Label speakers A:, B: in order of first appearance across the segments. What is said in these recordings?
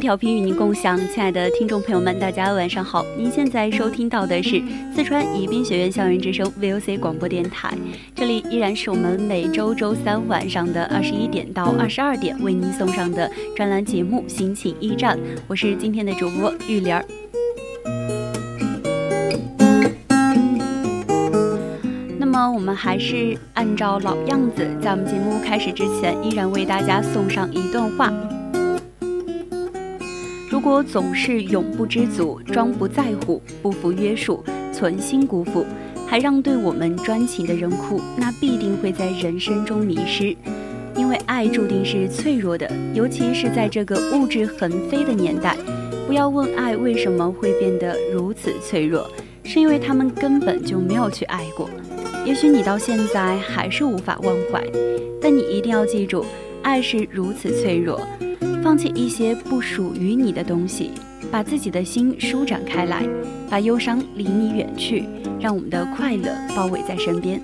A: 调频与您共享，亲爱的听众朋友们，大家晚上好！您现在收听到的是四川宜宾学院校园之声 VOC 广播电台，这里依然是我们每周周三晚上的二十一点到二十二点为您送上的专栏节目《心情驿站》，我是今天的主播玉莲儿。那么我们还是按照老样子，在我们节目开始之前，依然为大家送上一段话。如果总是永不知足、装不在乎、不服约束、存心辜负，还让对我们专情的人哭，那必定会在人生中迷失。因为爱注定是脆弱的，尤其是在这个物质横飞的年代。不要问爱为什么会变得如此脆弱，是因为他们根本就没有去爱过。也许你到现在还是无法忘怀，但你一定要记住，爱是如此脆弱。放弃一些不属于你的东西，把自己的心舒展开来，把忧伤离你远去，让我们的快乐包围在身边。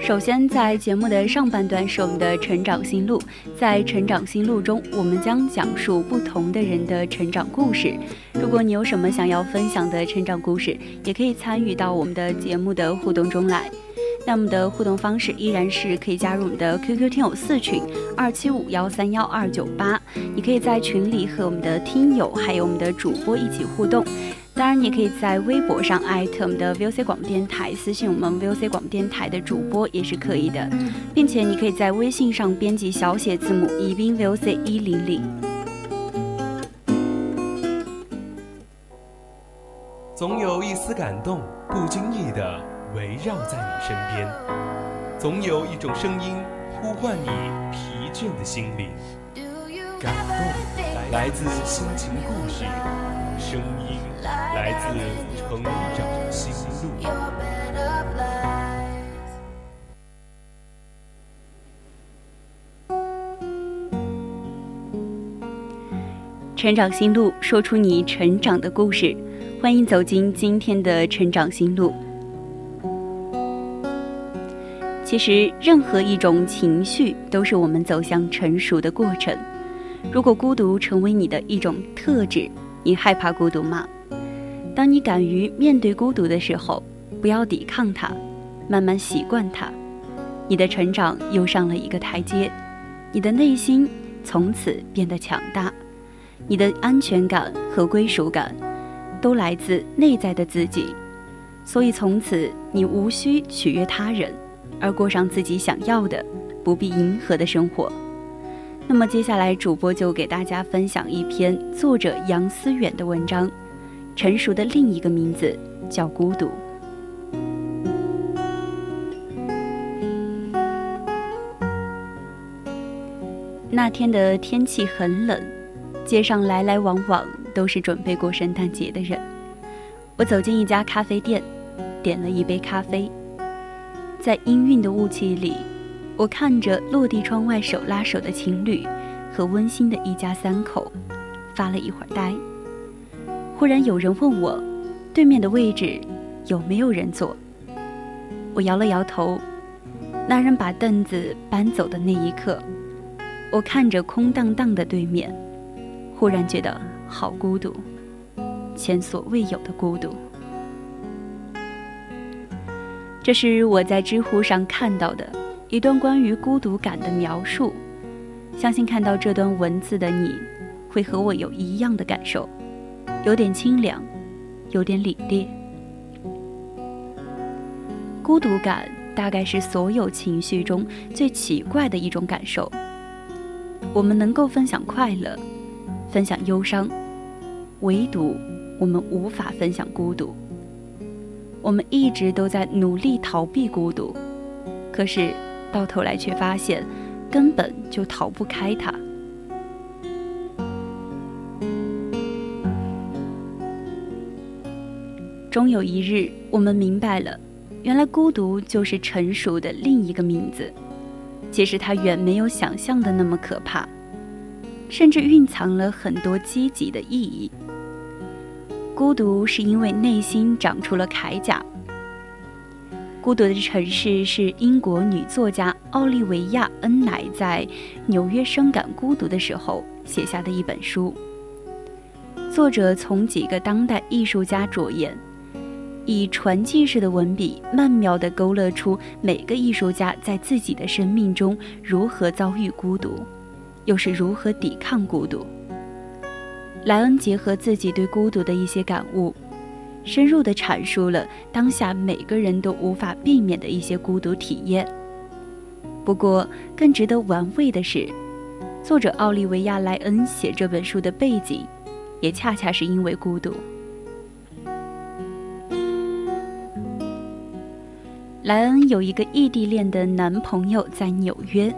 A: 首先，在节目的上半段是我们的成长心路，在成长心路中，我们将讲述不同的人的成长故事。如果你有什么想要分享的成长故事，也可以参与到我们的节目的互动中来。那我们的互动方式依然是可以加入我们的 QQ 听友四群二七五幺三幺二九八，你可以在群里和我们的听友还有我们的主播一起互动。当然，你也可以在微博上艾特我们的 VOC 广播电台，私信我们 VOC 广播电台的主播也是可以的，并且你可以在微信上编辑小写字母宜宾 VOC 一零零。
B: 总有一丝感动，不经意的。围绕在你身边，总有一种声音呼唤你疲倦的心灵。感动来自心情故事，声音来自成长心路。
A: 成长心路，说出你成长的故事。欢迎走进今天的成长心路。其实，任何一种情绪都是我们走向成熟的过程。如果孤独成为你的一种特质，你害怕孤独吗？当你敢于面对孤独的时候，不要抵抗它，慢慢习惯它，你的成长又上了一个台阶。你的内心从此变得强大，你的安全感和归属感都来自内在的自己，所以从此你无需取悦他人。而过上自己想要的、不必迎合的生活。那么接下来，主播就给大家分享一篇作者杨思远的文章，《成熟的另一个名字叫孤独》。那天的天气很冷，街上来来往往都是准备过圣诞节的人。我走进一家咖啡店，点了一杯咖啡。在氤氲的雾气里，我看着落地窗外手拉手的情侣和温馨的一家三口，发了一会儿呆。忽然有人问我，对面的位置有没有人坐？我摇了摇头。那人把凳子搬走的那一刻，我看着空荡荡的对面，忽然觉得好孤独，前所未有的孤独。这是我在知乎上看到的一段关于孤独感的描述。相信看到这段文字的你，会和我有一样的感受，有点清凉，有点凛冽。孤独感大概是所有情绪中最奇怪的一种感受。我们能够分享快乐，分享忧伤，唯独我们无法分享孤独。我们一直都在努力逃避孤独，可是到头来却发现，根本就逃不开它。终有一日，我们明白了。原来孤独就是成熟的另一个名字，其实它远没有想象的那么可怕，甚至蕴藏了很多积极的意义。孤独是因为内心长出了铠甲。孤独的城市是英国女作家奥利维亚·恩乃在纽约深感孤独的时候写下的一本书。作者从几个当代艺术家着眼。以传记式的文笔，曼妙地勾勒出每个艺术家在自己的生命中如何遭遇孤独，又是如何抵抗孤独。莱恩结合自己对孤独的一些感悟，深入地阐述了当下每个人都无法避免的一些孤独体验。不过，更值得玩味的是，作者奥利维亚·莱恩写这本书的背景，也恰恰是因为孤独。莱恩有一个异地恋的男朋友在纽约，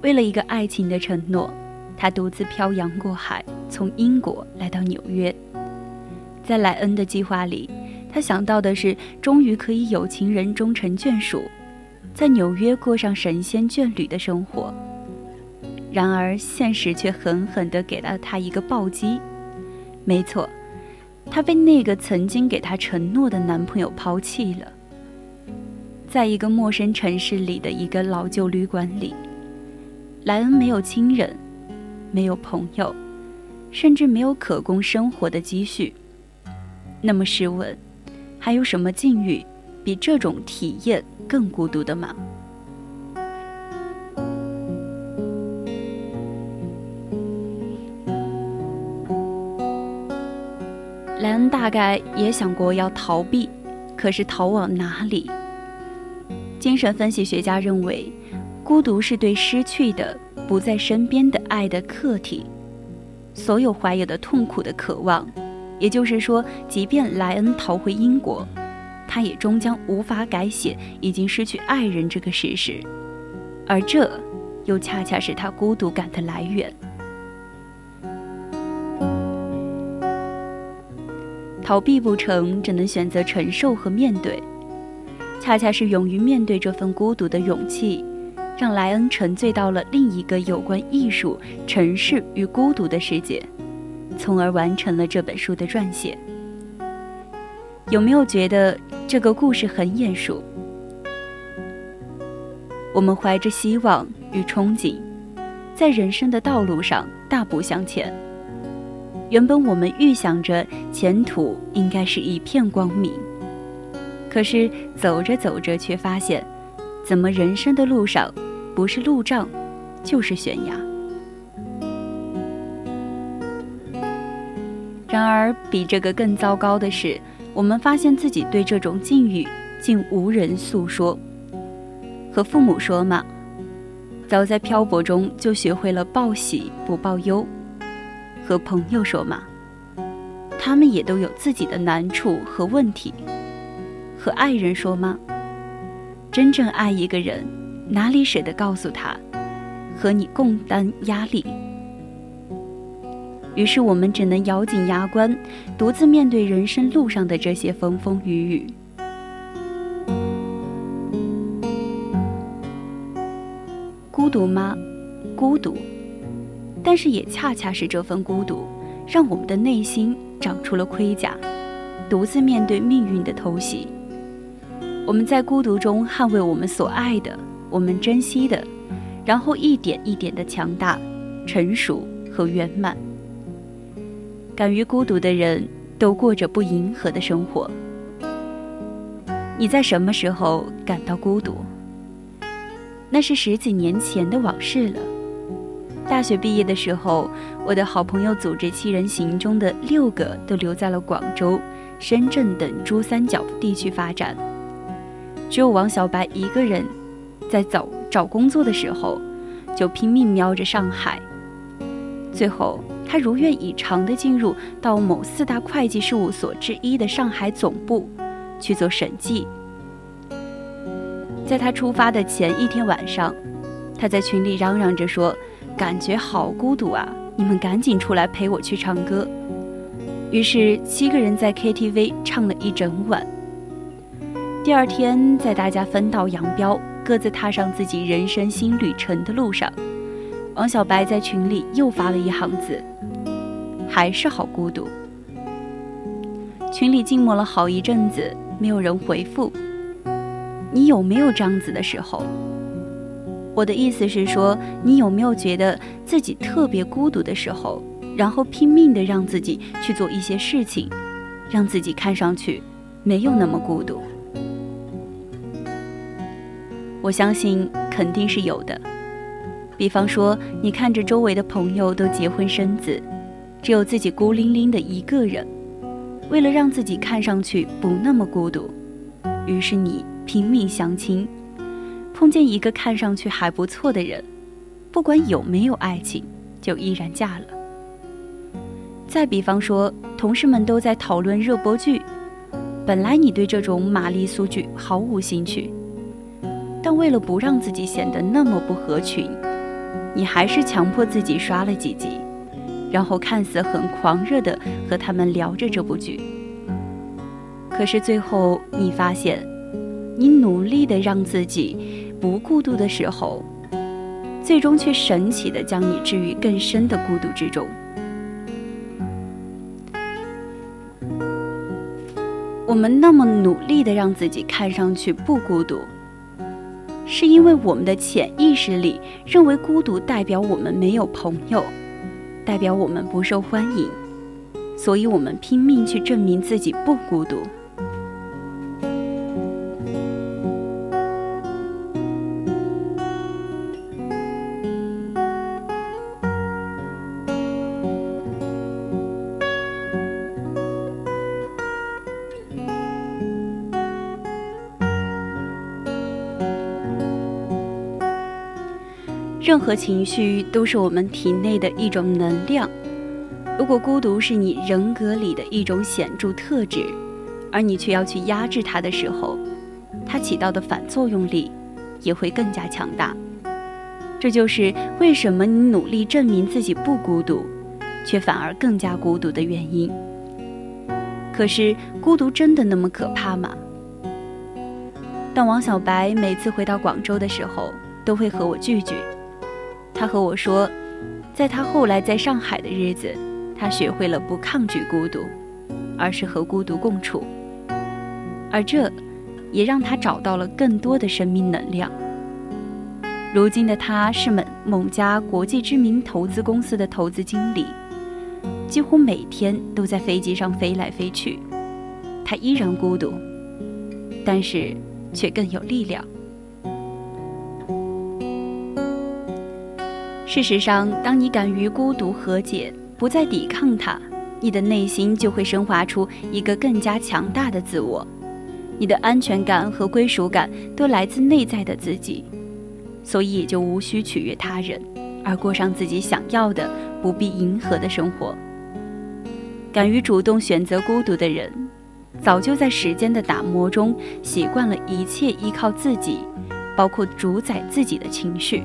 A: 为了一个爱情的承诺，他独自漂洋过海，从英国来到纽约。在莱恩的计划里，他想到的是终于可以有情人终成眷属，在纽约过上神仙眷侣的生活。然而现实却狠狠地给了他一个暴击。没错，他被那个曾经给他承诺的男朋友抛弃了。在一个陌生城市里的一个老旧旅馆里，莱恩没有亲人，没有朋友，甚至没有可供生活的积蓄。那么试问，还有什么境遇比这种体验更孤独的吗？莱恩大概也想过要逃避，可是逃往哪里？精神分析学家认为，孤独是对失去的、不在身边的爱的客体。所有怀有的痛苦的渴望，也就是说，即便莱恩逃回英国，他也终将无法改写已经失去爱人这个事实。而这，又恰恰是他孤独感的来源。逃避不成，只能选择承受和面对。恰恰是勇于面对这份孤独的勇气，让莱恩沉醉到了另一个有关艺术、城市与孤独的世界，从而完成了这本书的撰写。有没有觉得这个故事很眼熟？我们怀着希望与憧憬，在人生的道路上大步向前。原本我们预想着前途应该是一片光明。可是走着走着，却发现，怎么人生的路上，不是路障，就是悬崖。然而，比这个更糟糕的是，我们发现自己对这种境遇竟无人诉说。和父母说嘛，早在漂泊中就学会了报喜不报忧；和朋友说嘛，他们也都有自己的难处和问题。和爱人说嘛？真正爱一个人，哪里舍得告诉他，和你共担压力？于是我们只能咬紧牙关，独自面对人生路上的这些风风雨雨。孤独吗？孤独，但是也恰恰是这份孤独，让我们的内心长出了盔甲，独自面对命运的偷袭。我们在孤独中捍卫我们所爱的，我们珍惜的，然后一点一点的强大、成熟和圆满。敢于孤独的人都过着不迎合的生活。你在什么时候感到孤独？那是十几年前的往事了。大学毕业的时候，我的好朋友组织七人行中的六个都留在了广州、深圳等珠三角地区发展，只有王小白一个人，在找找工作的时候，就拼命瞄着上海。最后，他如愿以偿地进入到某四大会计事务所之一的上海总部去做审计。在他出发的前一天晚上，他在群里嚷嚷着说：“感觉好孤独啊！你们赶紧出来陪我去唱歌。”于是七个人在 KTV 唱了一整晚。第二天，在大家分道扬镳、各自踏上自己人生新旅程的路上。王小白在群里又发了一行字，还是好孤独。群里静默了好一阵子，没有人回复。你有没有这样子的时候？我的意思是说，你有没有觉得自己特别孤独的时候，然后拼命的让自己去做一些事情，让自己看上去没有那么孤独？我相信肯定是有的。比方说，你看着周围的朋友都结婚生子，只有自己孤零零的一个人。为了让自己看上去不那么孤独，于是你拼命相亲，碰见一个看上去还不错的人，不管有没有爱情，就依然嫁了。再比方说，同事们都在讨论热播剧，本来你对这种玛丽苏剧毫无兴趣，但为了不让自己显得那么不合群。你还是强迫自己刷了几集，然后看似很狂热的和他们聊着这部剧。可是最后你发现，你努力的让自己不孤独的时候，最终却神奇的将你置于更深的孤独之中。我们那么努力的让自己看上去不孤独。是因为我们的潜意识里认为孤独代表我们没有朋友，代表我们不受欢迎，所以我们拼命去证明自己不孤独。任何情绪都是我们体内的一种能量。如果孤独是你人格里的一种显著特质，而你却要去压制它的时候，它起到的反作用力也会更加强大。这就是为什么你努力证明自己不孤独，却反而更加孤独的原因。可是，孤独真的那么可怕吗？当王小白每次回到广州的时候，都会和我聚聚。他和我说，在他后来在上海的日子，他学会了不抗拒孤独，而是和孤独共处。而这，也让他找到了更多的生命能量。如今的他是某某家国际知名投资公司的投资经理，几乎每天都在飞机上飞来飞去。他依然孤独，但是却更有力量。事实上，当你敢于孤独和解，不再抵抗它，你的内心就会生发出一个更加强大的自我。你的安全感和归属感都来自内在的自己，所以也就无需取悦他人，而过上自己想要的、不必迎合的生活。敢于主动选择孤独的人，早就在时间的打磨中习惯了一切依靠自己，包括主宰自己的情绪。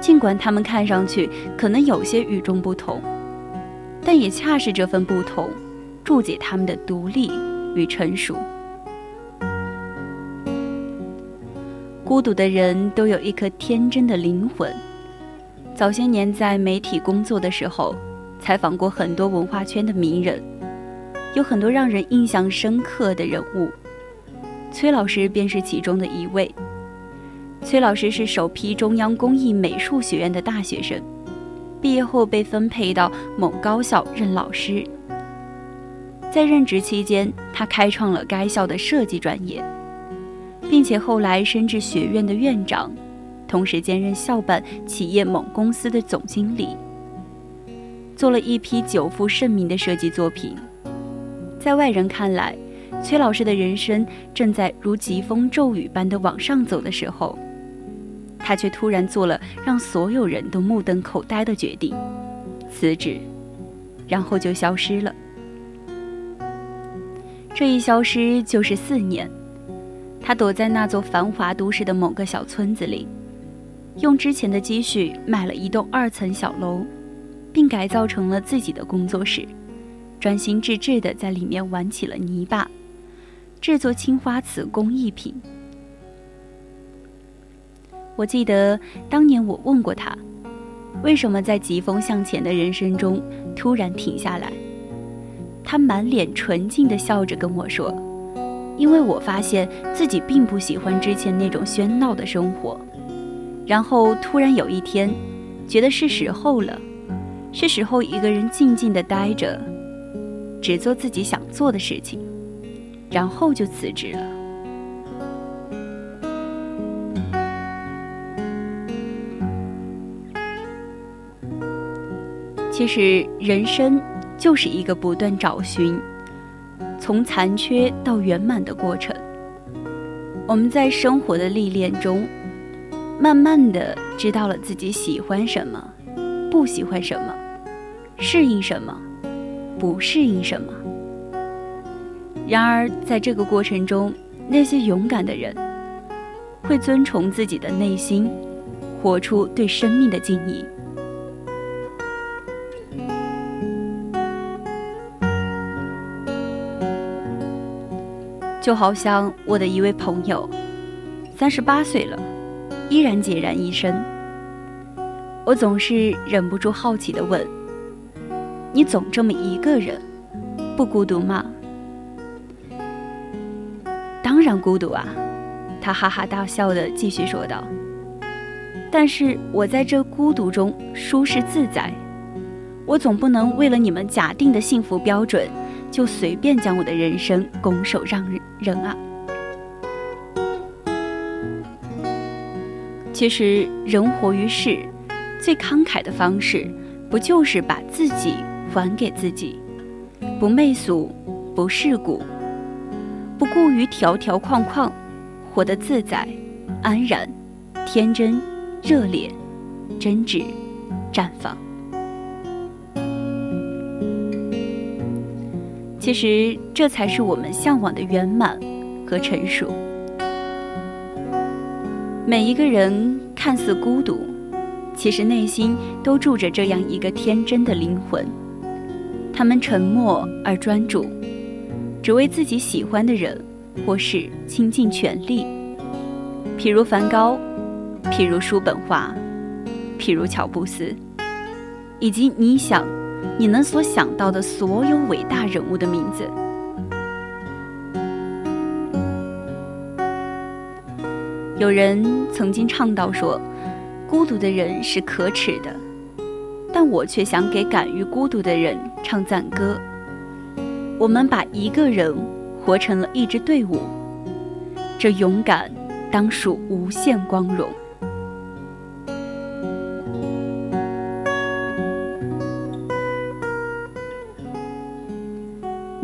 A: 尽管他们看上去可能有些与众不同，但也恰是这份不同，注解他们的独立与成熟。孤独的人都有一颗天真的灵魂。早些年在媒体工作的时候，采访过很多文化圈的名人，有很多让人印象深刻的人物，崔老师便是其中的一位。崔老师是首批中央工艺美术学院的大学生，毕业后被分配到某高校任老师。在任职期间，他开创了该校的设计专业，并且后来升至学院的院长，同时兼任校办企业某公司的总经理，做了一批久负盛名的设计作品。在外人看来，崔老师的人生正在如疾风骤雨般的往上走的时候，他却突然做了让所有人都目瞪口呆的决定：辞职，然后就消失了。这一消失就是四年。他躲在那座繁华都市的某个小村子里，用之前的积蓄买了一栋二层小楼，并改造成了自己的工作室，专心致志地在里面玩起了泥巴，制作青花瓷工艺品。我记得当年我问过他，为什么在疾风向前的人生中突然停下来？他满脸纯净地笑着跟我说。因为我发现自己并不喜欢之前那种喧闹的生活，然后突然有一天，觉得是时候了，是时候一个人静静的待着，只做自己想做的事情，然后就辞职了。其实人生就是一个不断找寻。从残缺到圆满的过程，我们在生活的历练中，慢慢的知道了自己喜欢什么，不喜欢什么，适应什么，不适应什么。然而，在这个过程中，那些勇敢的人，会遵从自己的内心，活出对生命的敬意。就好像我的一位朋友，三十八岁了，依然孑然一身。我总是忍不住好奇的问：“你总这么一个人，不孤独吗？”“当然孤独啊！”他哈哈大笑的继续说道。“但是我在这孤独中舒适自在，我总不能为了你们假定的幸福标准。”就随便将我的人生拱手让人啊！其实人活于世，最慷慨的方式，不就是把自己还给自己，不媚俗，不世故，不顾于条条框框，活得自在、安然、天真、热烈、真挚、绽放。其实，这才是我们向往的圆满和成熟。每一个人看似孤独，其实内心都住着这样一个天真的灵魂。他们沉默而专注，只为自己喜欢的人，或是倾尽全力。譬如梵高，譬如叔本华，譬如乔布斯，以及你想。你能所想到的所有伟大人物的名字。有人曾经倡导说，孤独的人是可耻的，但我却想给敢于孤独的人唱赞歌。我们把一个人活成了一支队伍，这勇敢当属无限光荣。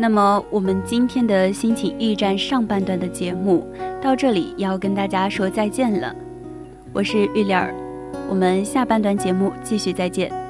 A: 那么，我们今天的心情驿站上半段的节目到这里要跟大家说再见了。我是玉莲儿，我们下半段节目继续再见。